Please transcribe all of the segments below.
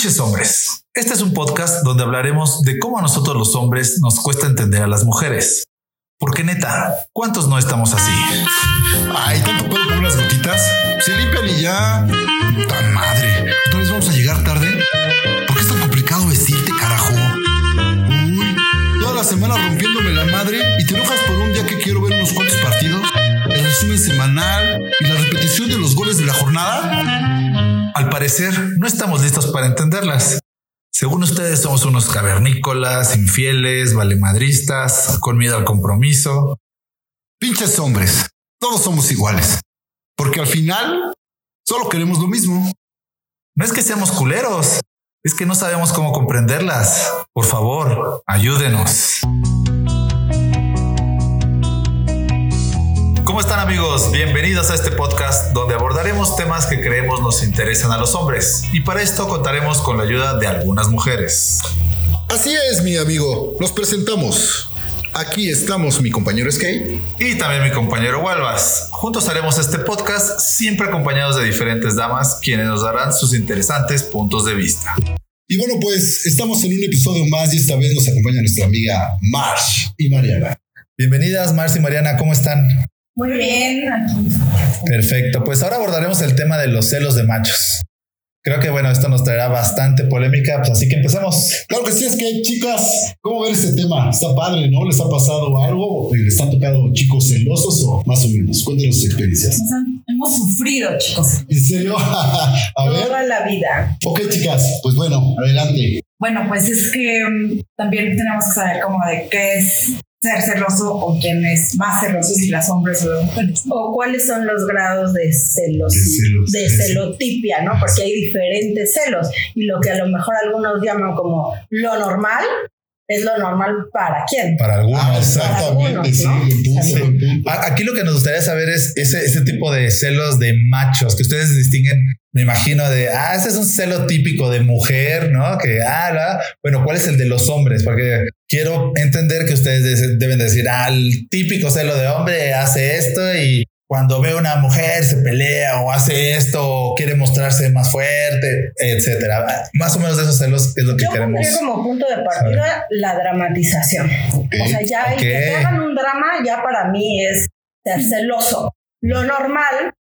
Pinches hombres. Este es un podcast donde hablaremos de cómo a nosotros los hombres nos cuesta entender a las mujeres. Porque neta, ¿cuántos no estamos así? Ay, tanto puedo con unas gotitas. Se limpian y ya. Tan madre. ¿Otra vez vamos a llegar tarde? ¿Por qué es tan complicado vestirte, carajo? Uy, toda la semana rompiéndome la madre y te enojas por un día que quiero ver unos cuantos partidos. El resumen semanal y la de los goles de la jornada. Al parecer, no estamos listos para entenderlas. Según ustedes, somos unos cavernícolas, infieles, valemadristas, con miedo al compromiso. Pinches hombres. Todos somos iguales. Porque al final, solo queremos lo mismo. No es que seamos culeros, es que no sabemos cómo comprenderlas. Por favor, ayúdenos. ¿Cómo están amigos? Bienvenidos a este podcast donde abordaremos temas que creemos nos interesan a los hombres y para esto contaremos con la ayuda de algunas mujeres. Así es, mi amigo. Nos presentamos. Aquí estamos mi compañero Skate. Y también mi compañero Walvas. Juntos haremos este podcast siempre acompañados de diferentes damas quienes nos darán sus interesantes puntos de vista. Y bueno, pues estamos en un episodio más y esta vez nos acompaña nuestra amiga Marsh y Mariana. Bienvenidas Marcia y Mariana, ¿cómo están? Muy bien, aquí. Perfecto, pues ahora abordaremos el tema de los celos de machos. Creo que bueno, esto nos traerá bastante polémica, pues así que empecemos. Claro que sí, es que chicas, ¿cómo ver este tema? Está padre, ¿no? ¿Les ha pasado algo? ¿Les han tocado chicos celosos o más o menos? Cuéntenos sus experiencias. Hemos sufrido, chicos, ¿En serio? A ver. toda la vida. Ok, chicas, pues bueno, adelante. Bueno, pues es que mm, también tenemos que saber como de qué es ser celoso o quién es más celoso, si las hombres o las mujeres. O cuáles son los grados de celos, De celos, de eso. celotipia, ¿no? Porque hay diferentes celos y lo que a lo mejor algunos llaman como lo normal es lo normal para quién. Para algunos. Ah, Aquí lo que nos gustaría saber es ese, ese tipo de celos de machos que ustedes distinguen, me imagino, de, ah, ese es un celo típico de mujer, ¿no? Que, ah, la- bueno, ¿cuál es el de los hombres? Porque quiero entender que ustedes de- deben decir, ah, el típico celo de hombre hace esto y cuando ve una mujer se pelea o hace esto o quiere mostrarse más fuerte, etcétera. Más o menos de esos celos es lo que Yo queremos. pondría como punto de partida la dramatización. O sea, ya el que te hagan un drama ya para mí es ser celoso. Lo normal,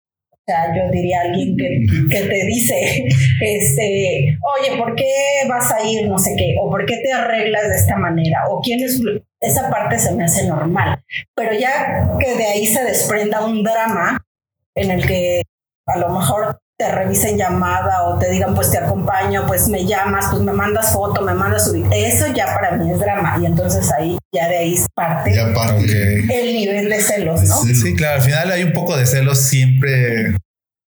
o sea, yo diría alguien que, que te dice, este, oye, ¿por qué vas a ir no sé qué? O ¿por qué te arreglas de esta manera? O quién es... Esa parte se me hace normal. Pero ya que de ahí se desprenda un drama en el que a lo mejor te revisen llamada o te digan pues te acompaño, pues me llamas, pues me mandas foto, me mandas ubic- Eso ya para mí es drama y entonces ahí ya de ahí parte Ya parte. El nivel de celos, ¿no? Sí. Sí, claro, al final hay un poco de celos siempre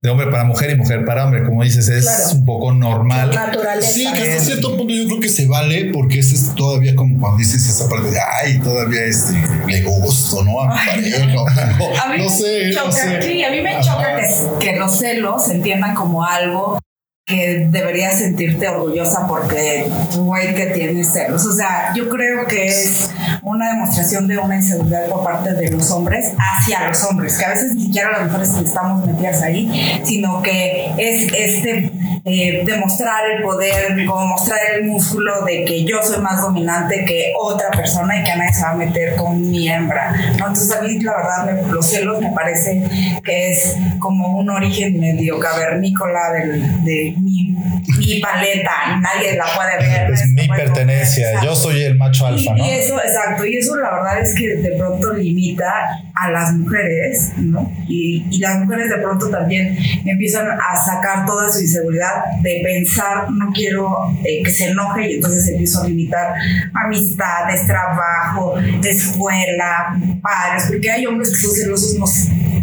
de hombre para mujer y mujer para hombre, como dices, es Claro. un poco normal. Naturaleza. Sí, que hasta cierto punto yo creo que se vale porque ese es todavía como cuando dices esa parte de ay, todavía este le gusto, ¿no? A mi pareja, no, A mí no me sé, no choca, sé. sí, a mí me Ajá. choca que, que los celos se entiendan como algo que deberías sentirte orgullosa porque tu güey que tienes celos. O sea, yo creo que es una demostración de una inseguridad por parte de los hombres hacia los hombres, que a veces ni siquiera las mujeres estamos metidas ahí, sino que es este eh, demostrar el poder, como mostrar el músculo de que yo soy más dominante que otra persona y que nadie se va a meter con mi hembra. ¿no? Entonces a mí la verdad los celos me parece que es como un origen medio cavernícola del- de mi, mi paleta, nadie la puede ver. Es mi pertenencia, comer, yo soy el macho alfa, y, ¿no? y eso, exacto, y eso la verdad es que de pronto limita a las mujeres, ¿no? Y, y las mujeres de pronto también empiezan a sacar toda su inseguridad de pensar, no quiero eh, que se enoje, y entonces empiezo a limitar amistades, trabajo, escuela, padres, porque hay hombres que son celosos no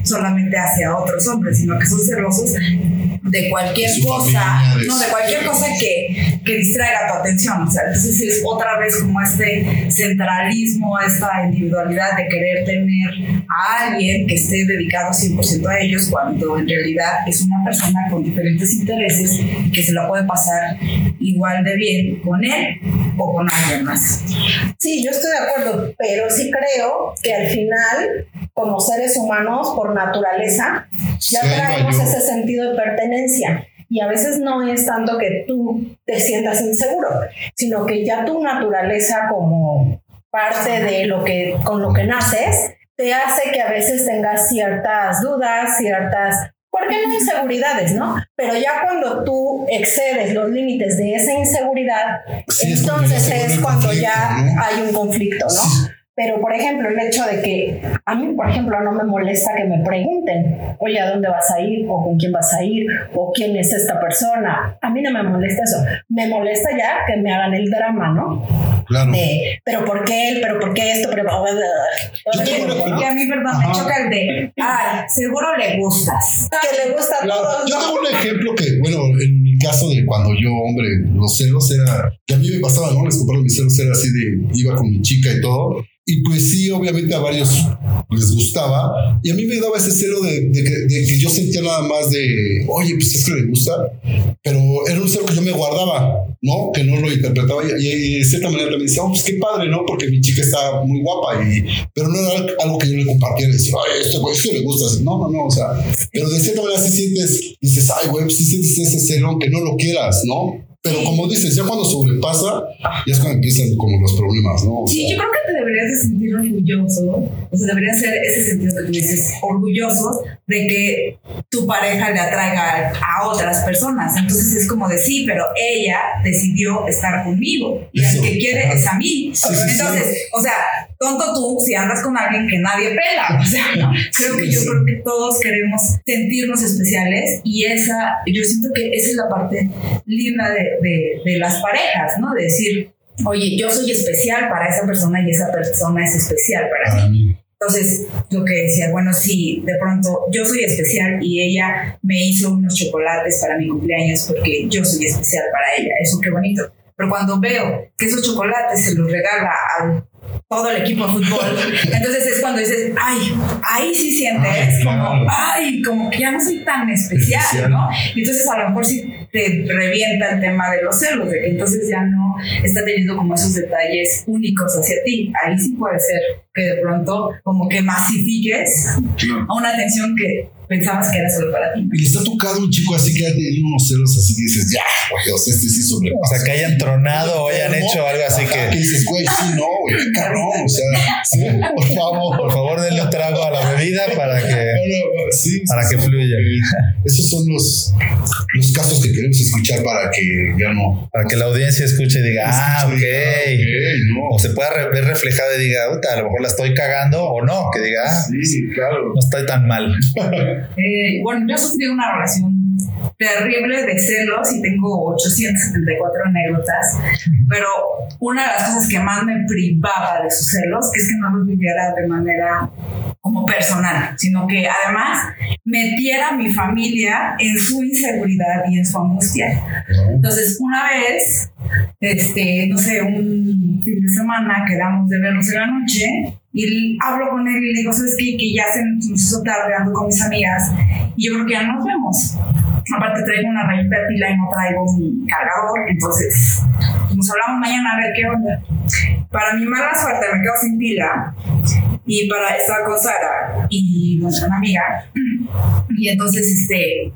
solamente hacia otros hombres, sino que son celosos de cualquier De cosa, no, de cualquier cosa que, que distraiga tu atención. O sea, entonces es otra vez como este centralismo, esta individualidad de querer tener a alguien que esté dedicado 100% a ellos, cuando en realidad es una persona con diferentes intereses que se la puede pasar igual de bien con él o con alguien más. Sí, yo estoy de acuerdo, pero sí creo que al final, como seres humanos, por naturaleza, ya Sí, traemos ese sentido de pertenencia. Y a veces no es tanto que tú te sientas inseguro, sino que ya tu naturaleza como parte de lo que con lo que naces te hace que a veces tengas ciertas dudas, ciertas ¿Por qué no inseguridades, no? Pero ya cuando tú excedes los límites de esa inseguridad, entonces es cuando ya hay un conflicto, ¿no? Pero, por ejemplo, el hecho de que a mí, por ejemplo, no me molesta que me pregunten, oye, ¿a dónde vas a ir? ¿O con quién vas a ir? ¿O quién es esta persona? A mí no me molesta eso. Me molesta ya que me hagan el drama, ¿no? Claro. pero ¿por qué él? ¿Pero por qué esto? Pero... Y a mí, perdón, me choca el de, ay, seguro le gustas. Que le gusta a todos. Yo tengo un ejemplo que, bueno, en mi caso de cuando yo, hombre, los celos era, que a mí me pasaba, ¿no? Les compraba mis celos, era así de, iba con mi chica y todo, y pues sí, obviamente a varios les gustaba. Y a mí me daba ese celo de, de, que, de, que, yo sentía nada más de, oye, pues es que le gusta. Pero era un celo que yo me guardaba, ¿no? Que no lo interpretaba. Y, y de cierta manera también decía, oh, pues qué padre, ¿no? Porque mi chica está muy guapa. Y, pero no era algo que yo le compartiera. Decía, ay, esto, esto le gusta. No, no, no. O sea, pero de cierta manera sí sientes, dices, ay, güey, pues sí sientes ese celo aunque no lo quieras, ¿no? Pero como dices, ya cuando sobrepasa, ya es cuando empiezan como los problemas, ¿no? O sí, yo creo que te deberías de sentir orgulloso, o sea, debería ser ese sentido que tú dices, orgulloso de que tu pareja le atraiga a otras personas. Entonces es como de sí, pero ella decidió estar conmigo y el que quiere es a mí. Sí, Entonces, sí. o sea, tonto tú si andas con alguien que nadie pela. O sea, ¿no? creo que yo creo que todos queremos sentirnos especiales y esa, yo siento que esa es la parte linda de, de, de las parejas, ¿no? De decir, oye, yo soy especial para esa persona y esa persona es especial para mí. Entonces, lo que decía, bueno, sí, de pronto yo soy especial y ella me hizo unos chocolates para mi cumpleaños porque yo soy especial para ella. Eso qué bonito. Pero cuando veo que esos chocolates se los regala al todo el equipo de fútbol. Entonces es cuando dices, ay, ahí sí sientes ay, como, ay, como que ya no soy tan especial, especial, ¿no? Y entonces a lo mejor sí te revienta el tema de los celos, de que entonces ya no está teniendo como esos detalles únicos hacia ti. Ahí sí puede ser que de pronto como que masifiques a una atención que pensabas que era solo para ti. Y le está tocando un chico así que ha tenido unos celos así que dices, ya, güey, o sea, este sí sobrepasa. O sea, que hayan tronado o hayan hecho algo así que... que dices, güey, sí, no, güey, cabrón, o sea, sí, por favor. Por favor, denle un trago a la bebida para que, sí, para sí, que fluya. Esos son los, los casos que queremos escuchar para que ya no... Para que la audiencia escuche y diga, ah, ok. okay no. O se pueda ver reflejado y diga, a lo mejor la estoy cagando o no, que diga, ah, sí, claro. no estoy tan mal. Eh, bueno, yo sufrí una relación terrible de celos y tengo 874 anécdotas, pero una de las cosas que más me privaba de sus celos es que no los viviera de manera como personal, sino que además metiera a mi familia en su inseguridad y en su angustia. Entonces, una vez, este, no sé, un fin de semana quedamos de vernos en la noche y hablo con él y le digo, ¿sabes qué? Que ya se nos hizo tarde, ando con mis amigas y yo creo que ya nos vemos. Aparte traigo una rayita de pila y no traigo mi cargador, entonces nos hablamos mañana a ver qué onda. Para mi mala suerte me quedo sin pila y para estar con Sara y nuestra amiga y entonces este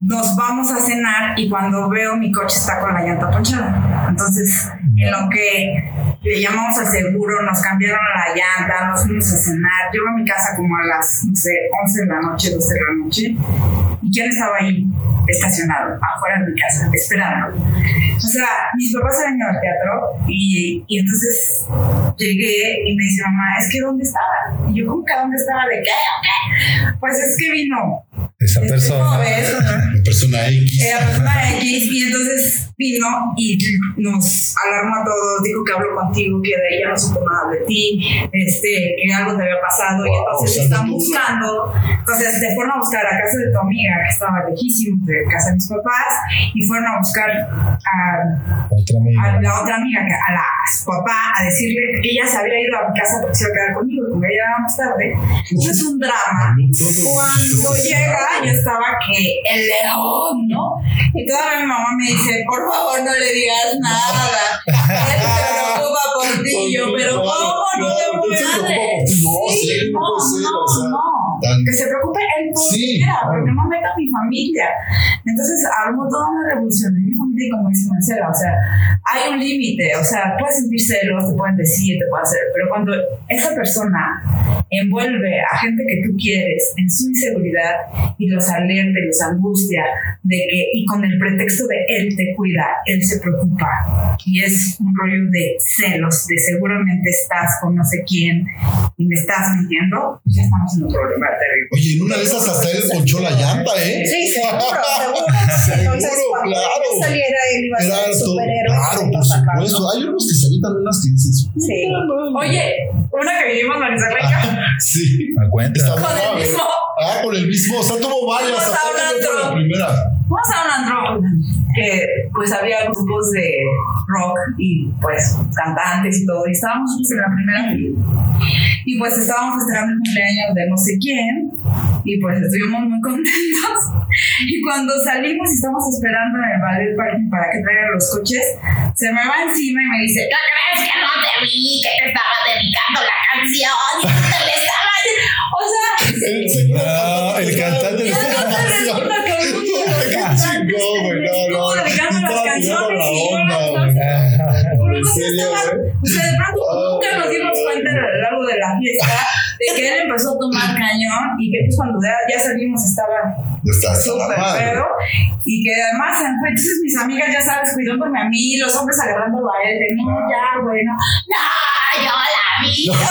nos vamos a cenar y cuando veo mi coche está con la llanta ponchada. Entonces, en lo que le llamamos al seguro, nos cambiaron la llanta, nos fuimos a cenar. Llego a mi casa como a las, no sé, 11 de la noche, 12 de la noche. ¿Y quién estaba ahí estacionado afuera de mi casa, esperando? O sea, mis papás habían ido al teatro y, y entonces llegué y me dice mamá, es que ¿dónde estaba? Y yo, ¿cómo que dónde estaba? ¿De qué? ¿Qué? Pues es que vino esa persona. La persona X. Persona X. Y entonces vino y nos alarmó a todos, dijo que habló contigo, que de ella no supo nada de ti, este, que algo te había pasado. Wow, y entonces o sea, están buscando. Entonces te fueron a buscar a casa de tu amiga, que estaba lejísimo de casa de mis papás, y fueron a buscar a, otra amiga. a la otra amiga, a la a su papá, a decirle que ella se había ido a mi casa porque se iba a quedar conmigo, como ella llegaba más tarde. Eso es un drama. Cuando llega yo estaba que el león, ¿no? Y todavía mi mamá me dice, por favor no le digas nada. Él se preocupa por ti. Yo, pero ¿cómo no te voy a decir? No, no, no, no. Que se preocupe él todo Sí, porque no meto a mi familia. Entonces armo toda una revolución en mi familia y como dice Marcela, o sea, hay un límite, o sea, puedes sentir celos, te pueden decir, te pueden hacer, pero cuando esa persona envuelve a gente que tú quieres en su inseguridad y los alerta y los angustia de que, y con el pretexto de él te cuida, él se preocupa y es un rollo de celos, de seguramente estás con no sé quién y me estás mintiendo, pues ya estamos en un problema terrible. Oye, en una de esas hasta él ponchó la llanta, ¿eh? Sí, seguro, seguro. Sí, Entonces, Seguro, claro. saliera, él iba a ser todo- superhéroe. claro, por supuesto. Hay unos que se evitan unas que dices. Sí. Oye, una que vivimos Marisa Rica, Sí. Me cuenta. Está con el mismo Ah, con el mismo. O sea, tuvo varias. Vamos a un antro. Vamos a un antro que pues había grupos de rock y pues cantantes y todo y estábamos pues, en la primera fila. Y pues estábamos festejando el cumpleaños de no sé quién y pues estuvimos muy contentos. Y cuando salimos y estamos esperando en el ballet parking para que traigan los coches se me va encima y me dice ¿qué crees que no te vi? que te estaba dedicando la canción y que te le estaba o sea y que pues cuando ya, ya salimos estaba súper pedo y que además entonces mis amigas ya sabes cuidándome a mí los hombres agarrándolo a él de no ya güey no yo la vi o sea,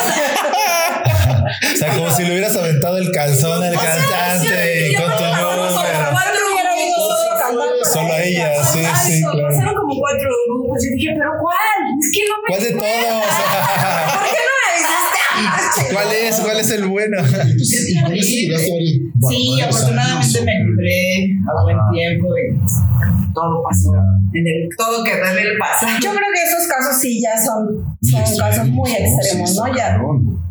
O sea, como si le hubieras aventado el calzón al cantante y con tu pasaron como número. cuatro Hubiera ido solo a a ella, sí, sí, claro. pasaron como cuatro grupos y dije pero cuál es que no me ¿Cuál de todos? ¿Cuál es? ¿Cuál es el bueno? Sí, varios afortunadamente me libré a buen tiempo y todo pasó. En el, todo quedó en el pasado. Yo creo que esos casos sí ya son, son casos muy extremos, ¿no? Ya.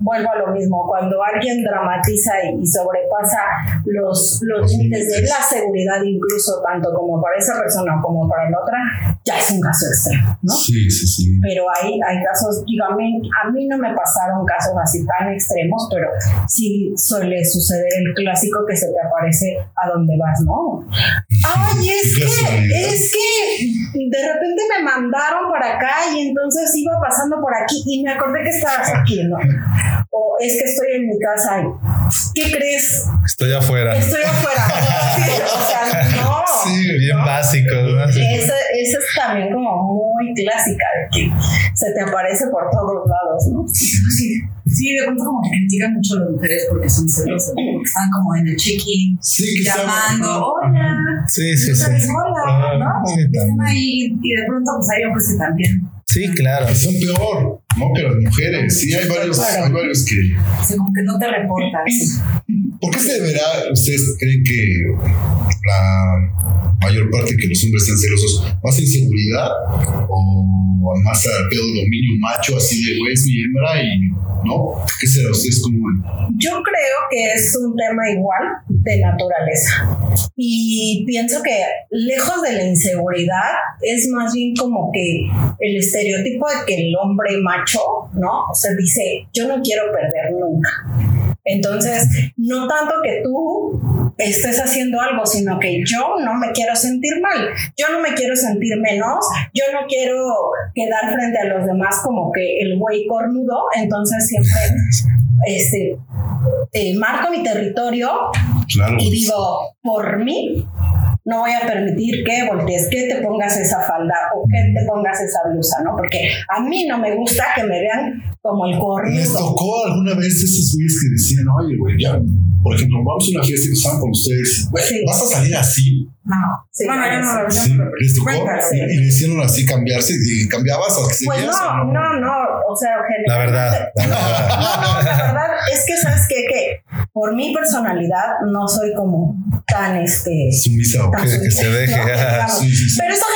Vuelvo a lo mismo, cuando alguien dramatiza y, sobrepasa los, los límites de la seguridad, incluso tanto como para esa persona como para la otra, ya es un caso extremo, ¿no? Sí, sí, sí. Pero hay, hay casos, digo, a mí, a mí no me pasaron casos así tan extremos, pero sí suele suceder el clásico que se te aparece a donde vas, ¿no? Ay, es que, es que de repente me mandaron para acá y entonces iba pasando por aquí y me acordé que estabas aquí, ¿no? O es que estoy en mi casa y, ¿qué crees? Estoy afuera. Estoy afuera. Sí, o sea, no. Sí, bien ¿no? básico. ¿no? Sí. Esa, esa es también como muy clásica de que se te aparece por todos lados, ¿no? Sí, sí, de pronto como que critican mucho a las mujeres porque son celosas, porque están como en el check-in, Sí, llamando, hola, Sí, sí, ¿no sí. sabes? hola, ¿no? Sí, Están ahí y de pronto pues hay hombres que también, Sí, claro. son peor, ¿no? Que las mujeres. Sí, hay varios, hay varios que. o sea, como que no te reportas. ¿Por qué se deberá, ustedes creen que la mayor parte que los hombres sean celosos, más inseguridad o más a pedo dominio macho, así de güey, es mi hembra y no? ¿Qué será ustedes como? Yo creo que es un tema igual de naturaleza. Y pienso que lejos de la inseguridad es más bien como que el estereotipo de que el hombre macho, ¿no? O sea, dice, yo no quiero perder nunca. Entonces, no tanto que tú estés haciendo algo, sino que yo no me quiero sentir mal, yo no me quiero sentir menos, yo no quiero quedar frente a los demás como que el güey cornudo, entonces siempre este, eh, marco mi territorio Claro. y digo, por mí, no voy a permitir que voltees, que te pongas esa falda o que te pongas esa blusa, ¿no? Porque a mí no me gusta que me vean como el ¿Les cornudo. tocó alguna vez esos güeyes que decían, oye, güey, ya, por ejemplo, vamos a una fiesta y estaban con ustedes. ¿vas a salir así? No, Sí, bueno, yo no lo Sí, ¿les tocó? Y, le hicieron así cambiarse y cambiabas a que Pues no, o no, no, o sea, La verdad, la verdad. No, la verdad es que sabes qué? que por mi personalidad no soy como tan este Sumisa o tan que- que se deje. No, digamos. Sí, sí, sí. Pero eso generaba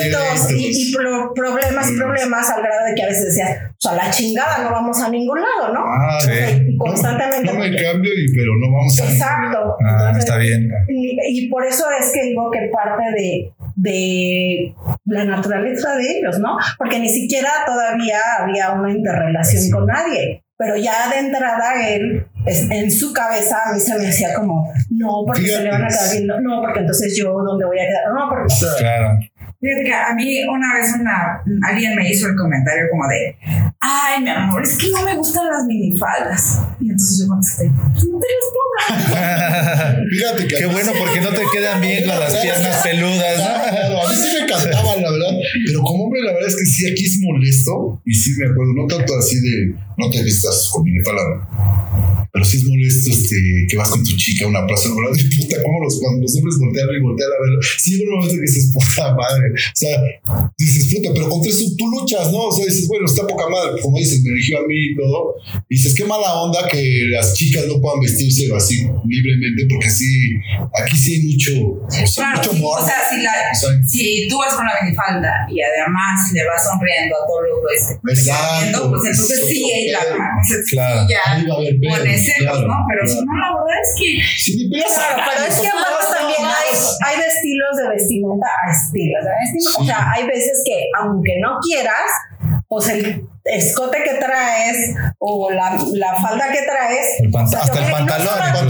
pleitos y, y pro- problemas y problemas al grado de que a veces decías, o sea, la chingada, no vamos a ningún lado, ¿no? Ah, Sí. Y constantemente. no me cambio, y, pero no vamos a. Exacto. Ah, Entonces, está bien. y, y por eso es que digo que parte de, de la naturaleza de ellos, ¿no? Porque ni siquiera todavía había una interrelación con nadie. Pero ya de entrada él en su cabeza a mí se me decía como, no, porque se le van a quedar viendo, no, porque entonces yo, ¿dónde voy a quedar? No, porque... Claro. Fíjate que a mí una vez una, alguien me hizo el comentario como de, ay, mi amor, es que no me gustan las minifaldas. Y entonces yo contesté, no te las pongas. Fíjate que Qué bueno, porque no te quedan bien con las piernas peludas. ¿no? Claro, a mí sí me encantaban, la verdad. Pero como hombre, la verdad es que sí, aquí es molesto. Y sí me acuerdo, no tanto así de no te vistas con mi palabra. Pero sí es molesto este, que vas con tu chica a una plaza, ¿verdad? Y puta, cómo los, cuando los hombres voltean y voltean a verlo. Sí, llega un momento que dices, puta madre. O sea, dices, puta, pero contra eso tú luchas, ¿no? O sea, dices, bueno, está poca madre. Como dices, me eligió a mí y todo. Y dices, qué mala onda que las chicas no puedan vestirse así libremente, porque sí, aquí sí hay mucho, o sea, Claro, mucho sí, amor. o sea, si, la, O sea, si tú vas con la minifalda y además le vas sonriendo a todos los están Exacto. pues entonces Es sí, la, sí Claro. ya Ahí va a haber claro, ¿no? Pero si no, la verdad es que pegas a Claro, pero es que pues, también no, hay, hay de estilos de vestimenta a estilos. de vestimenta. O Sí. sea, hay veces que aunque no quieras, pues el escote que traes o la, la falda que traes. El pant- o sea, hasta el no pantalón,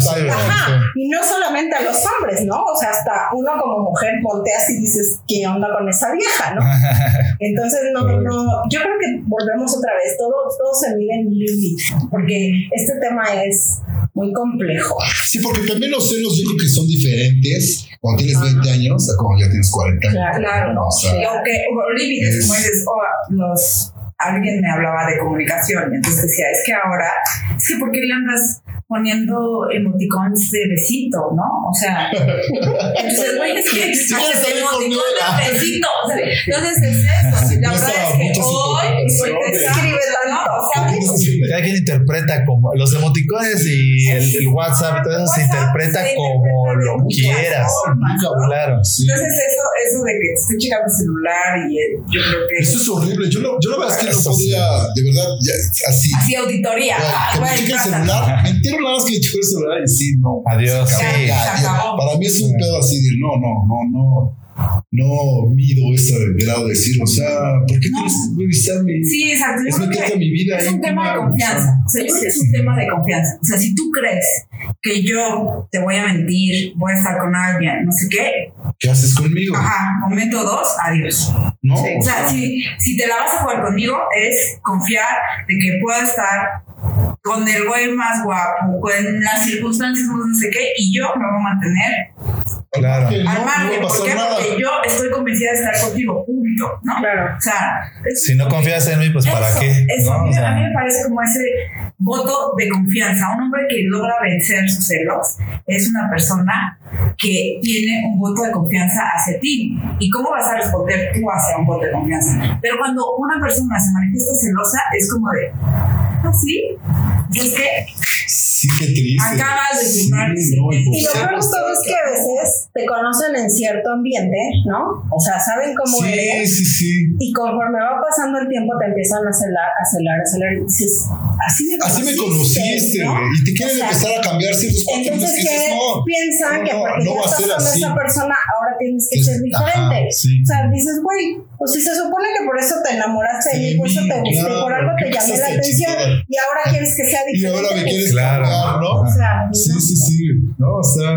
y no solamente a los hombres, ¿no? O sea, hasta uno como mujer volteas y dices, ¿qué onda con esa vieja, no? Entonces, no, no, yo creo que volvemos otra vez, todo, todo se mide en límite, porque este tema es muy complejo. Sí, porque también los celos yo creo que son diferentes cuando tienes 20 años a cuando ya tienes 40 años. Claro, Claro, O sea, y aunque como dices, o los, alguien me hablaba de comunicación. Y entonces decía, es que ahora, es que ¿por qué le andas poniendo emoticons de besito, no? O sea, entonces, güey, es que de besito, o sea, entonces es eso, Sí, la verdad es que hoy Cada quien interpreta como los emoticones y el, el WhatsApp, todo eso se interpreta se como lo quieras. formas, ¿no? Claro. Sí. Entonces eso, eso de que te estoy checando el celular y eh, yo creo que Eso es horrible. Yo, no, yo la verdad es que no podría, de verdad, ya, así. así auditoría. Ah, que me cheque el celular. Me entero nada más que me cheque el celular y sí, no. Adiós. Se acabó. Sí. Se acabó. Para mí es un pedo así de no, no, no, no. No mido ese grado de decir, o sea, ¿por qué No. tienes que revisarme? Sí, exacto. Yo creo que mi vida es un tema de confianza. O sea, yo creo que es un tema de confianza. O sea, si tú crees que yo te voy a mentir, voy a estar con alguien, no sé qué, ¿Qué haces conmigo? ajá, momento dos, adiós. No, O sea, si, si te la vas a jugar conmigo, es confiar de que pueda estar con el güey más guapo, con las circunstancias, no sé qué, y yo me voy a mantener Claro. No, al no margen. a ¿Por pasar qué? nada. Porque yo estoy convencida de estar contigo, punto, ¿no? Claro. O sea, es- Si no confías en mí, pues ¿para eso, qué? Eso, ¿No? a, O mí, sea, a mí me parece como ese voto de confianza. Un hombre que logra vencer sus celos es una persona que tiene un voto de confianza hacia ti. ¿Y cómo vas a responder tú hacia un voto de confianza? Pero cuando una persona se manifiesta celosa, es como de, ¿ah, sí? ¿Es que Sí, qué triste. Acabas de Sí, firmar no, ese- y lo peor de todo es que a veces te conocen en cierto ambiente, ¿no? O sea, saben cómo Sí, eres. sí, sí. Y conforme va pasando el tiempo te empiezan a celar, a celar, a celar. Y dices, así me Así me conociste, conociste, ¿no? güey. Y te quieren O sea, empezar a cambiar ciertos patrones Entonces, que ¿qué dices, no. piensan? no, que no, porque no a estás con así. esa persona, ahora tienes que ser diferente. ajá, sí. O sea, dices, güey, pues si se supone que por eso te enamoraste de mí, Sí, por eso te gusté, claro, por algo te ¿qué llamé la atención, y ahora quieres que sea Y diferente. ahora me quieres Claro. cambiar, ¿no? O sea, Sí, no. sí, sí. No, o sea.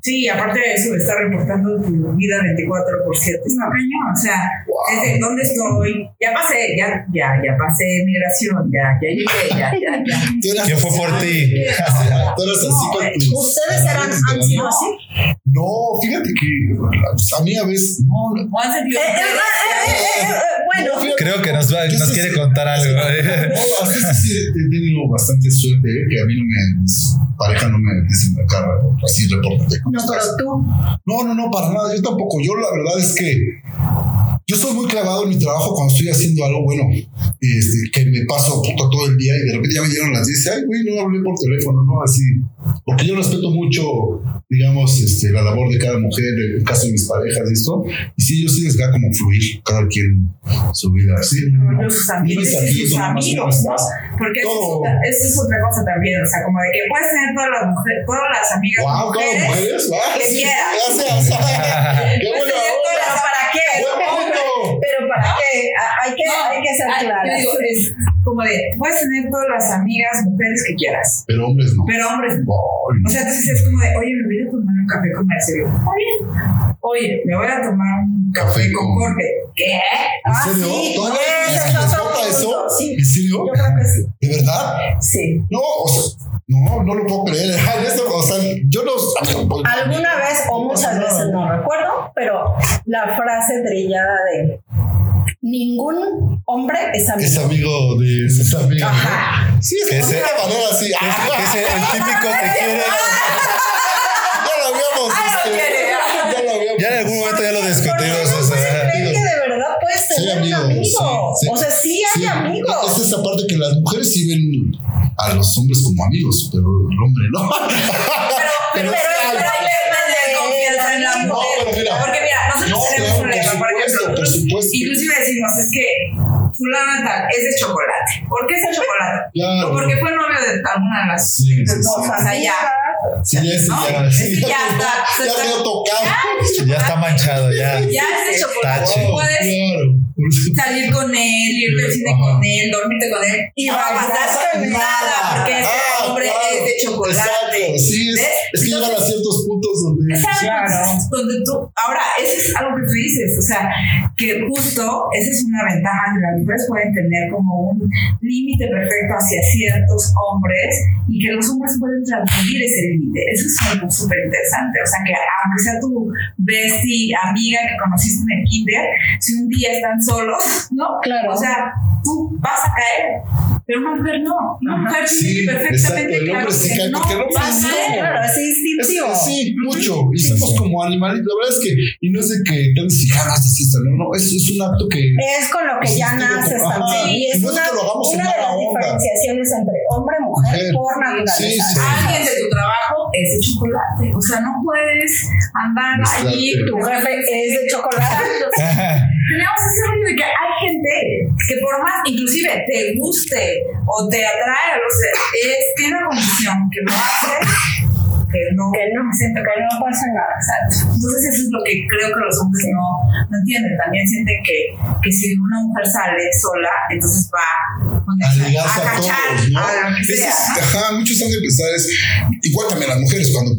Sí, aparte de eso, de estar reportando tu vida 24 por 7. Es una cañón. O sea, desde dónde estoy. Ya pasé, ya, ya, ya pasé migración, ya, ya llegué, ya, ya, ya. Tú eras ¿Quién fue por ti? Tú eras así No, con tus. ¿Ustedes eran, han sido así? No, fíjate que pues, a mí a veces. No, Eh, eh, eh, eh, eh, eh, bueno, No, fíjate, Creo que nos, va, nos quiere contar algo. No, eso sí he tenido bastante suerte, ¿eh? que a mí no me. Mis pareja no me dicen la cara, así. ¿cómo no, pero estás? tú. No, no, no, para nada. Yo tampoco. Yo la verdad es que yo soy muy clavado en mi trabajo cuando estoy haciendo algo bueno, este, que me paso puta, todo el día y de repente ya me dieron las 10. Ay, güey, no hablé por teléfono, ¿no? Así. Porque yo respeto mucho, digamos, este, la labor de cada mujer, en el caso de mis parejas y esto. Y sí, yo sí les da como fluir cada quien su vida. Sí, Yo sus amigos, y amigos, sus amigos, no ¿no? Porque eso es, otra, cosa también, o sea, como de que puedes tener todas las mujeres, todas las amigas Wow, todas mujeres, las mujeres, wow, que sí, quieras. gracias. Qué todas onda. ¿Para qué? Buen punto. Pero para qué? Hay que, No, hay que ser yo claras. digo, es, como de, puedes tener todas las amigas, mujeres que quieras, Pero hombres no. pero hombres no. O sea, entonces es como de, oye, me voy a tomar un café con Marcelo. Está bien. Oye, me voy a tomar un café, Café con con- Jorge. ¿Qué? ¿En Ah, serio? sí, ¿Todavía es punto, eso? sí. ¿En serio? Yo creo que sí. ¿De verdad? Sí. No, o sea, no, no lo puedo creer. Ay, eso, o sea, yo no. Alguna vez o muchas veces no recuerdo, pero la frase trillada de ningún hombre es amigo. Es amigo de sus amigos. ¿no? Ajá. Sí, es Que una manera así. Que es el, típico que quiere. ya lo habíamos. este, ya lo habíamos. Ya en algún momento ya lo ¿Por qué discutimos. no o sea, que de verdad puedes Sí, tener un amigos, amigo? sí, sí. O sea, sí hay Sí, amigos. Es esa parte que las mujeres sí ven a los hombres como amigos, pero el hombre no. Pero, pero, pero hay temas de confianza en la No, mujer. pero inclusive decimos, es que fulana tal es de chocolate. ¿Por qué es de chocolate? Claro. O porque fue novio de alguna de las Sí, sí, sí. cosas allá. Sí, ese ¿No? ya, sí, ya está. Ya quedó tocado. ya está manchado, ya. Ya es de chocolate. Puedes Claro. Salir con él, irte al cine con él, dormirte con él y no va a pasar nada porque ese Ah, hombre claro. es de chocolate. Exacto, sí, es, es que llegan a ciertos puntos donde. Exacto. Donde tú, ahora, eso es algo que tú dices, o sea, que justo esa es una ventaja que las mujeres pueden tener como un límite perfecto hacia ciertos hombres y que los hombres pueden transmitir ese límite. Eso es algo súper interesante. O sea, que aunque sea tu bestie, amiga que conociste en el kinder, si un día están solos, ¿no? Claro. O sea, tú vas a caer. Pero una mujer no. Una mujer Sí, tiene perfectamente exacto, el hombre claro sí que cae, no porque el hombre va a sí. Claro, es Es, instintivo. sí, mucho. Y somos como animales. La verdad es que, y no es de que te si ganas así, no, no, es, es un acto que. Es con lo que ya Sí, naces ajá. también. Y es No es una, que lo hagamos una de las onda. diferenciaciones entre hombre y mujer Mujer. por naturaleza. Sí, sí. alguien de tu trabajo es de chocolate. O sea, no puedes andar allí. Tu jefe es de chocolate. Tenemos ese rollo de que hay gente que por más, inclusive te guste o te atrae, o sea, es, tiene una condición que lo hace que no, Que no, siento que no pasa nada. Exacto. Entonces eso es lo que creo que los hombres no, no entienden. También sienten que, que si una mujer sale sola, entonces va A ligarse a cachar todos, ¿no? a lo que sea, es- ¿no? ajá, muchos han de pensar es. Igual también las mujeres, cuando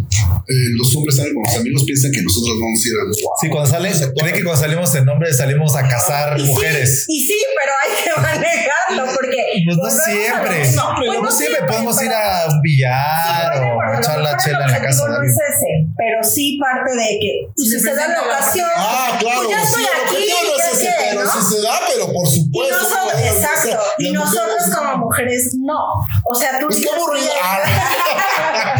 eh, los hombres salen con los amigos, piensan que nosotros vamos a ir a. Sí, cuando salen, creen que cuando salimos en nombre salimos a cazar Y sí, mujeres. y sí, pero hay que manejarlo porque. Pues no siempre. Pues Pues no siempre podemos ir a un billar Sí, o bueno, a echar la chela el en la casa no es ese, pero sí parte de que pues, si Se se da la ocasión. Ah, claro, pues ya estoy sí, aquí, no es ese, pero ¿no? si se da, pero por Y supuesto. nosotros, ¿no? exacto, y nosotros como mujeres no. O sea, tú qué dices, aburrido. "Oye, Ah.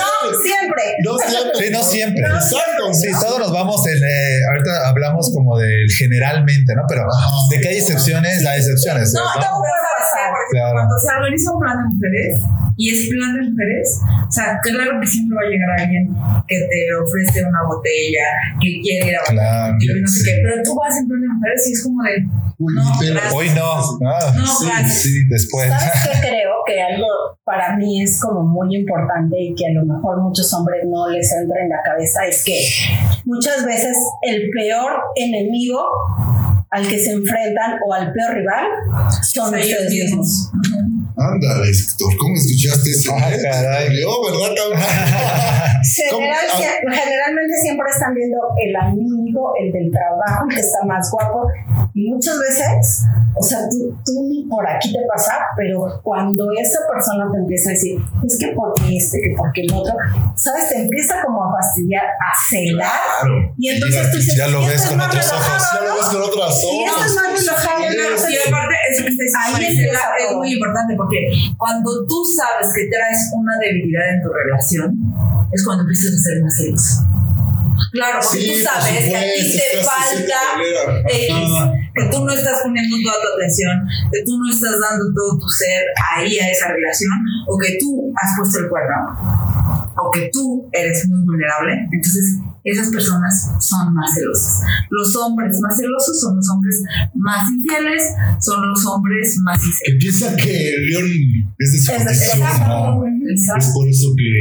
No, siempre. No siempre. Sí, no siempre. Exacto. Sí, todos nos vamos en. eh, ahorita hablamos como del generalmente, ¿no? Pero Ajá. de que hay excepciones, hay excepciones. No, ¿no? Porque Claro. Cuando se organiza un plan de mujeres y es plan de mujeres, o sea, claro que siempre va a llegar alguien que te ofrece una botella, que quiere ir a Claro. que no sé qué, pero tú vas en plan de mujeres y es como de, Uy, no, pero- gracias. Hoy no. Ah, No, sí, gracias. sí, después. ¿Sabes qué creo? Que algo para mí es como muy importante y que a lo mejor muchos hombres no les entra en la cabeza es que muchas veces el peor enemigo al que se enfrentan o al peor rival son ellos ustedes mismos. Ándale, Héctor, ¿cómo escuchaste eso? Ah, caray. Dolió, ¿verdad, cabrón? General- Ah. generalmente siempre están viendo el amigo, el del trabajo, el que está más guapo. Y muchas veces, o sea, tú, tú ni por aquí te pasa, pero cuando esa persona te empieza a decir, es que porque este, que porque el otro, ¿sabes? Te empieza como a fastidiar, a celar. Claro. Y entonces tú dices, Ya lo "Y ves este es con otros ojos". Ya lo ves con otras Y este ojos. es más relajado. Y aparte, eso Ahí es muy importante porque cuando tú sabes que traes una debilidad en tu relación, es cuando empiezas a ser más celoso. Claro, porque Sí, tú sabes que a ti te falta X, que tú no estás poniendo toda tu atención, que tú no estás dando todo tu ser ahí a esa relación, o que tú has puesto el cuerno, o que tú eres muy vulnerable, entonces esas personas son más celosas. Los hombres más celosos son los hombres más infieles, son los hombres más Que sinceros. piensa que el león es de su Es- condición, exacto. ¿no? Exacto. Es por eso que,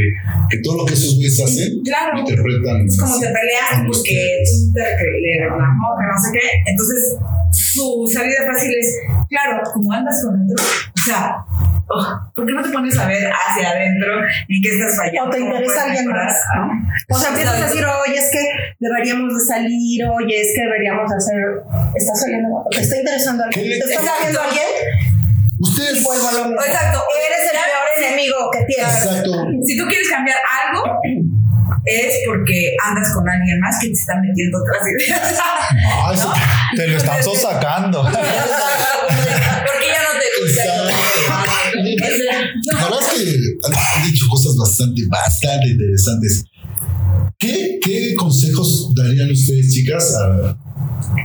que todo lo que esos güeyes hacen, Claro. interpretan. Es como te peleas porque tú te le reclamó, que no sé qué. Entonces, su salida fácil es, claro, como andas con otro, o sea, oh, ¿por qué no te pones a ver hacia adentro y qué estás fallando? O te ¿Cómo interesa alguien mejorar? más, ¿no? O sea, empiezas a decir, oye, es que deberíamos de salir, oye, es que deberíamos hacer, estás saliendo, te está interesando alguien, ¿Qué le- te está Exacto. moviendo alguien Ustedes. y vuelvo a lo mismo. Exacto. Eres el peor enemigo que tienes. Exacto. Si tú quieres cambiar algo, es porque andas con alguien más que te está metiendo otras ideas. Ay, ¿No? Te lo están sacando. porque ya no te gusta. Han dicho cosas bastante, bastante interesantes. ¿Qué, qué consejos darían ustedes, chicas, a,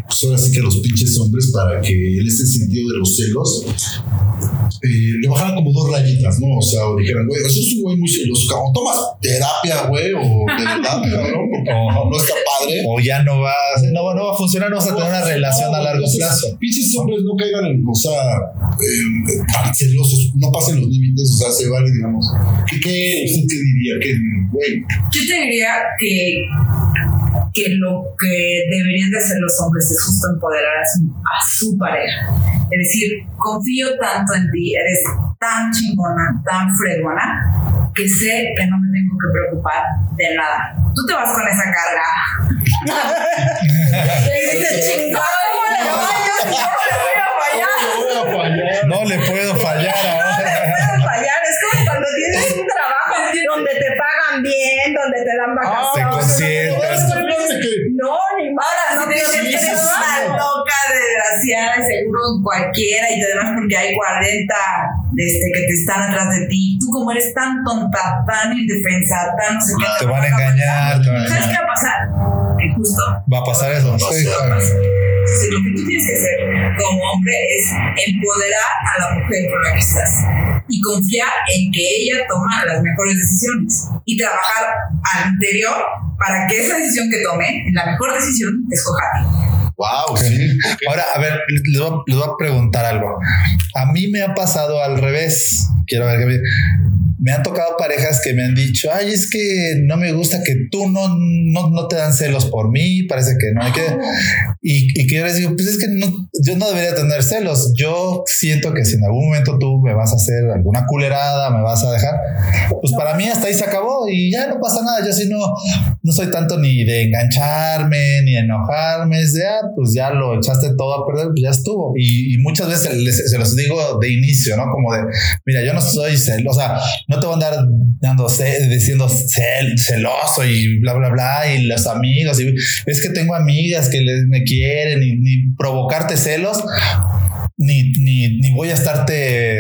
pues ahora sí que a los pinches hombres para que en este sentido de los celos eh, le bajaran como dos rayitas, ¿no? O sea, o dijeran, güey, eso es un güey muy celoso, cabrón, tomas terapia, güey, o de verdad, cabrón, porque no, no padre. O ya no va, no, va- no va a funcionar, no vas a tener una relación a largo plazo. Pinches hombres no caigan en, o sea, eh, tan celosos, no pasen los límites, o sea, se vale, digamos. ¿Qué, qué usted qué diría? Güey, Yo te diría que, que lo que deberían de hacer los hombres es justo empoderar a su, a su pareja. Es decir, confío tanto en ti, eres tan chingona, tan fregona, que sé que no me tengo que preocupar de nada. Tú te vas con esa carga. No le puedo fallar No ahora. le puedo fallar. Es como cuando tienes un trabajo donde te pagan bien, donde te dan vacaciones. consientas. No, ni más. Ahora, no tienes que eres trabajar. una loca, desgraciada, seguro cualquiera, y además porque hay 40 este, que te están atrás de ti. Tú, como eres tan tonta, tan indefensa, tan no sé qué, Te van a engañar. te van a ¿Sabes qué va a pasar? Que justo Va a pasar eso. Sí. Entonces, lo que tú tienes que hacer como hombre es empoderar a la mujer con la que estás y confiar en que ella toma las mejores decisiones y trabajar al interior para que esa decisión que tome, la mejor decisión, te escoja a ti. Wow, sí. ok. Ahora, a ver, les voy, a- les voy a preguntar algo. A mí me ha pasado al revés. Quiero ver que me, me han tocado parejas que me han dicho, ay, es que no me gusta que tú no, no, no te dan celos por mí, parece que no hay que... Y, y que yo les digo, pues es que no, yo no debería tener celos. Yo siento que si en algún momento tú me vas a hacer alguna culerada, me vas a dejar, pues para mí hasta ahí se acabó y ya no pasa nada. Yo sí no, no soy tanto ni de engancharme, ni de enojarme, es de, ah, pues ya lo echaste todo a perder, pues ya estuvo. Y, y muchas veces les- se los digo de inicio, ¿no? Como de, mira, yo no soy sea, no te voy a andar dando ce- diciendo cel- celoso y bla, bla, bla, y los amigos, y es que tengo amigas que les, me quieren y ni provocarte celos, ni, ni, ni voy a estarte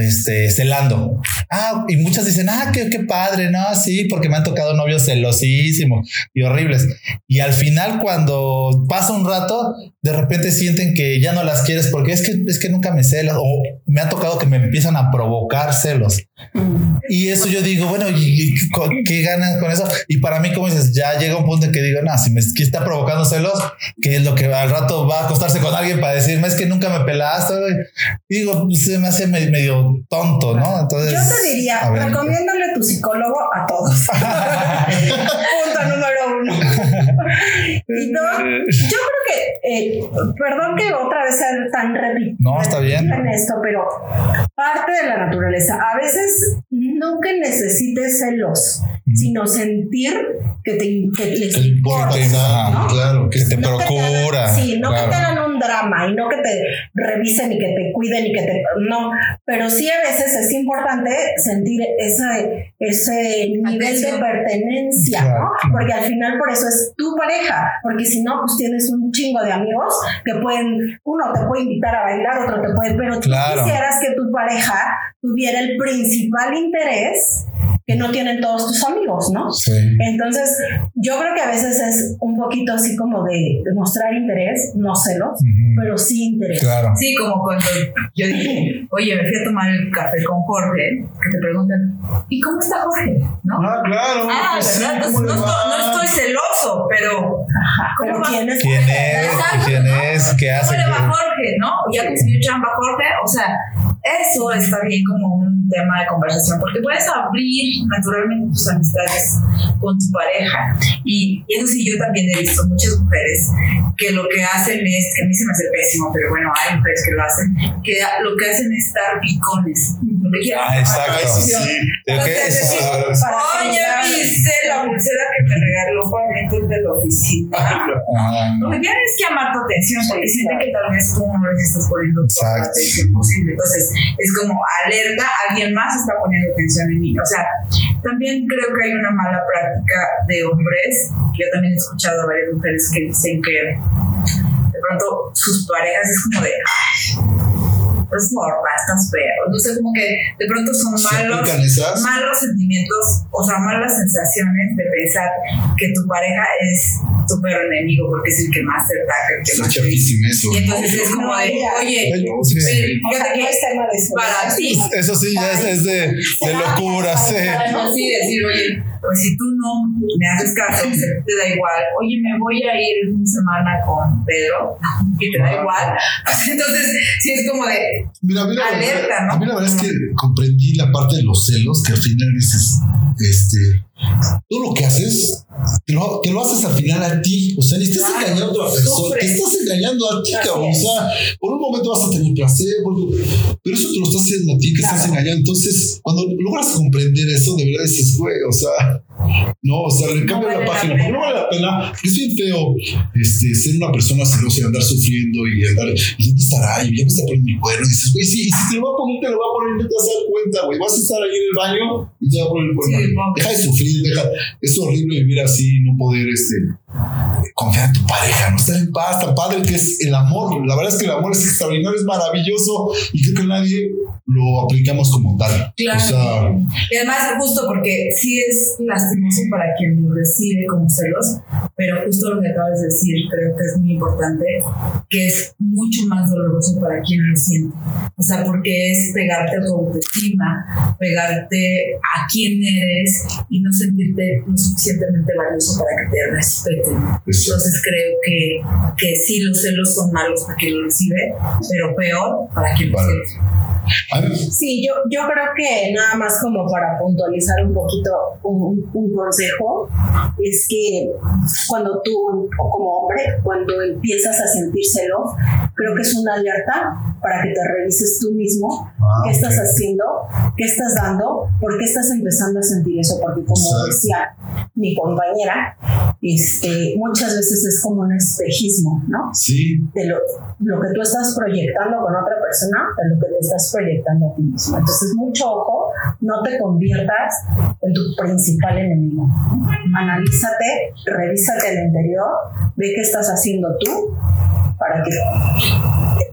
este, celando. Ah, y muchas dicen, ah, qué, qué padre, no, sí, porque me han tocado novios celosísimos y horribles. Y al final, cuando pasa un rato, de repente sienten que ya no las quieres porque es que, es que nunca me celas o me ha tocado que me empiezan a provocar celos. Y eso yo digo, bueno, ¿y, qué ganas con eso? Y para mí, como dices, ya llega un punto en que digo, no, si me está provocando celos, que es lo que al rato va a acostarse con alguien para decirme, es que nunca me pelaste. güey". Y digo, pues, se me hace me- medio tonto, ¿no? Entonces, Yo te diría, a ver. recomiéndale tu psicólogo a todos. Punto número uno. Y dos, yo creo que, eh, perdón que otra vez sea tan repetitiva No, está bien. en esto, pero parte de la naturaleza. A veces no que necesites celos, sino sentir que te que les Que le importa, importa. ¿no? claro. que te No que te hagan- procura. sí, no claro. que te hagan un drama y no que te revisen y que te cuiden y que te. No, pero sí a veces es importante sentir ese, ese nivel Atención. de pertenencia, Claro. ¿no? Porque al final por eso es tu pareja, porque si no, pues tienes un chingo de amigos que pueden, uno te puede invitar a bailar, otro te puede, pero tú Claro. quisieras que tu pareja tuviera el principal interés que no tienen todos tus amigos, ¿no? Sí. Entonces, yo creo que a veces es un poquito así como de, de mostrar interés, no celos, pero sí interés. Claro. Sí, como cuando yo dije, oye, me fui a tomar el café con Jorge, que te preguntan, ¿y cómo está Jorge? ¿No? Ah, claro. Ah, pues sí, ¿verdad? ¿cómo Entonces, le no, estoy, no estoy celoso, pero Ajá, ¿Cómo pero? ¿quién es? ¿Quién es? ¿Qué hace? ¿Cómo le va Jorge? ¿No? Ya consiguió chamba Jorge. O sea, eso está bien como un tema de conversación, porque puedes abrir naturalmente tus amistades con tu pareja. Y, eso sí, yo también he visto muchas mujeres que lo que hacen es, que a mí se me hace pésimo, pero bueno, hay mujeres que lo hacen, que lo que hacen es dar picones. Ah, exacto. Sí. Entonces, decir, oye, viste la pulsera que me regaló Juanito de la oficina. Lo que quieren es llamar tu atención, porque sienten que tal vez tú no les estás poniendo toda la atención posible. Entonces, es como alerta, alguien más está poniendo atención en mí. O sea, también creo que hay una mala práctica de hombres, yo también he escuchado a varias mujeres que dicen que de pronto sus parejas es como de, estás morra, estás fea. No sé, como que de pronto son ¿Se malos malos sentimientos, o sea, malas sensaciones de pensar que tu pareja es tu peor enemigo porque es el que más te ataca, el que Está eso. Y entonces es como de, oye, Sí. ven, O fíjate sea, no que es tema de para ti, Eso sí, ya es, es de, de locura, sí. decir, oye, pues si tú no me haces caso, se te da igual, oye, me voy a ir una semana con Pedro y te da igual. Entonces, sí es como de, Mira, mira, Alerta, ¿no? a mí la verdad es que comprendí la parte de los celos, que al final dices, este, todo lo que haces, te lo, te lo haces al final a ti. O sea, ni estás Claro, engañando a persona, sufres. te estás engañando a ti, cabrón. O sea, por un momento vas a tener placer, pero eso te lo estás haciendo a ti, que estás Claro. engañando. Entonces, cuando logras comprender eso, de verdad dices, güey, o sea, no, o sea, le cambio vale la la página, porque no vale la pena. Es bien feo este, ser una persona celosa y andar sufriendo y andar, ¿y dónde estará? Y ya me está poniendo mi cuerno. Y dices, güey, sí, y si te lo va a poner, te lo va a poner no te vas a dar cuenta, güey. Vas a estar ahí en el baño y te va a poner el cuerno. Sí, no. deja de sufrir, Es horrible vivir así, no poder, este, confiar en tu pareja, no estar en paz, tan padre que es el amor. La verdad es que el amor es extraordinario, es maravilloso y creo que nadie lo aplicamos como tal. Claro. O sea, Y además, justo porque sí es lastimoso para quien lo recibe como celos, pero justo lo que acabas de decir creo que es muy importante, que es mucho más doloroso para quien lo siente. O sea, porque es pegarte a tu autoestima, pegarte a quién eres y no sentirte lo suficientemente valioso para que te respeten. Pues, Entonces creo que, que sí, los celos son malos para quien lo recibe, pero peor para quien lo ver, Sí, yo, yo creo que nada más como para puntualizar un poquito un, un consejo, es que cuando tú, o como hombre, cuando empiezas a sentir celos, creo que es una alerta para que te revises tú mismo Ah, qué estás ok. haciendo, qué estás dando, por qué estás empezando a sentir eso, porque como decía mi compañera, este, muchas veces es como un espejismo, ¿no? sí, de lo, lo que tú estás proyectando con otra persona, de lo que te estás proyectando a ti mismo. Entonces, mucho ojo, no te conviertas en tu principal enemigo. Analízate, revísate al interior, ve qué estás haciendo tú para que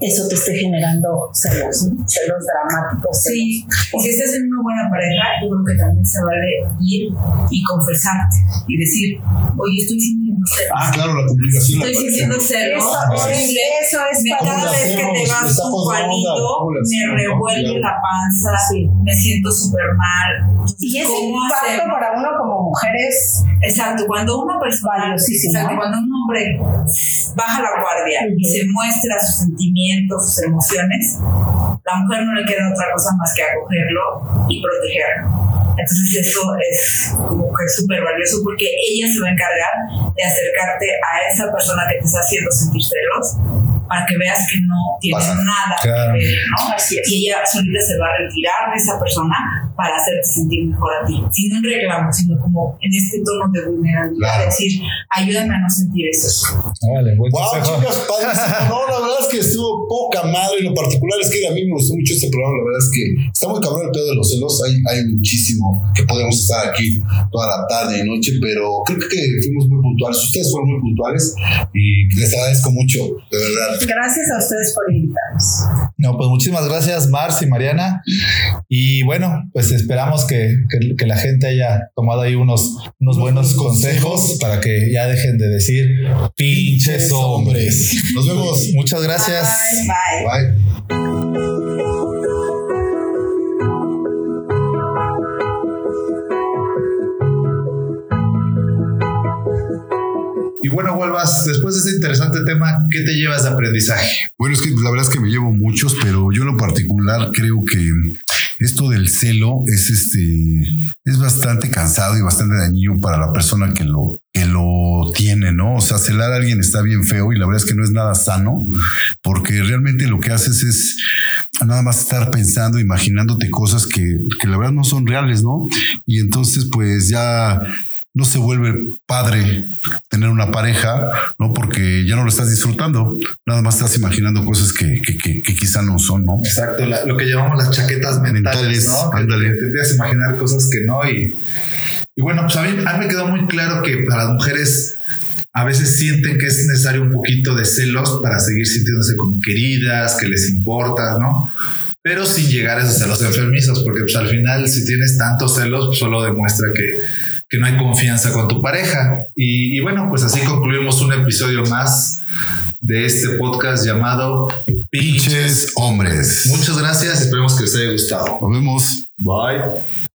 eso te esté generando celos, ¿no? celos dramáticos. celos. Sí, y si estás en una buena pareja, yo creo que también se vale ir y confesarte y decir, oye, estoy sintiendo ah, claro, la comunicación. Estoy la sintiendo celos, Eso, horrible. eso es Me- para- ¿Cómo cada vez que te vas onda, Juanito, ¿cómo le me no? revuelve Claro. la panza, Sí. me siento súper mal. Y ese ¿Cómo impacto para uno como mujeres Exacto, cuando una persona, Valiosísimo. exacto, cuando un hombre baja la guardia y se muestra sus sentimientos, sus emociones, la mujer no le queda otra cosa más que acogerlo y protegerlo. Entonces eso es como que súper valioso porque ella se va a encargar de acercarte a esa persona que te está haciendo sentir celos para que veas que no tiene Pasa. nada Claro. que ver, ¿no? Así es. Y ella solita se va a retirar de esa persona para hacerte sentir mejor a ti. Sin un reclamo, sino como en este tono de vulnerabilidad. Claro. Decir, ayúdame a no sentir eso. Vale, buen Wow, chicas, padrísimo. No, la verdad es que estuvo poca madre. Lo particular es que a mí me gustó mucho este programa. La verdad es que está muy cabrón el pedo de los celos. Hay, hay muchísimo que podemos estar aquí toda la tarde y noche, pero creo que fuimos muy puntuales. Ustedes fueron muy puntuales y les agradezco mucho, de verdad. Gracias a ustedes por invitarnos. No, pues muchísimas gracias, Mars y Mariana. Y bueno, pues esperamos que, que- que la gente haya tomado ahí unos, unos buenos consejos para que ya dejen de decir pinches hombres. Nos vemos. Muchas gracias. Bye. Bye. Y Y bueno, vuelvas, después de este interesante tema, ¿qué te llevas de aprendizaje? Bueno, es que la verdad es que me llevo muchos, pero yo en lo particular creo que esto del celo es este es bastante cansado y bastante dañino para la persona que lo que lo tiene, ¿no? O sea, celar a alguien está bien feo y la verdad es que no es nada sano, porque realmente lo que haces es nada más estar pensando, imaginándote cosas que, que la verdad no son reales, ¿no? Y entonces, pues ya no se vuelve padre tener una pareja, ¿no? Porque ya no lo estás disfrutando, nada más estás imaginando cosas que, que, que, que quizá no son, ¿no? Exacto, la- lo que llamamos las chaquetas mentales, Mentales, ¿no? Que ándale. te, te empiezas a imaginar cosas que no y, y bueno, pues a mí, a mí me quedó muy claro que para las mujeres a veces sienten que es necesario un poquito de celos para seguir sintiéndose como queridas, que les importas, ¿no? Pero sin llegar a esos celos enfermizos, porque pues al final si tienes tantos celos, pues, solo demuestra que, que no hay confianza con tu pareja. Y, y bueno, pues así concluimos un episodio más de este podcast llamado Pinches hombres. Muchas gracias, esperemos que les haya gustado. Nos vemos. Bye.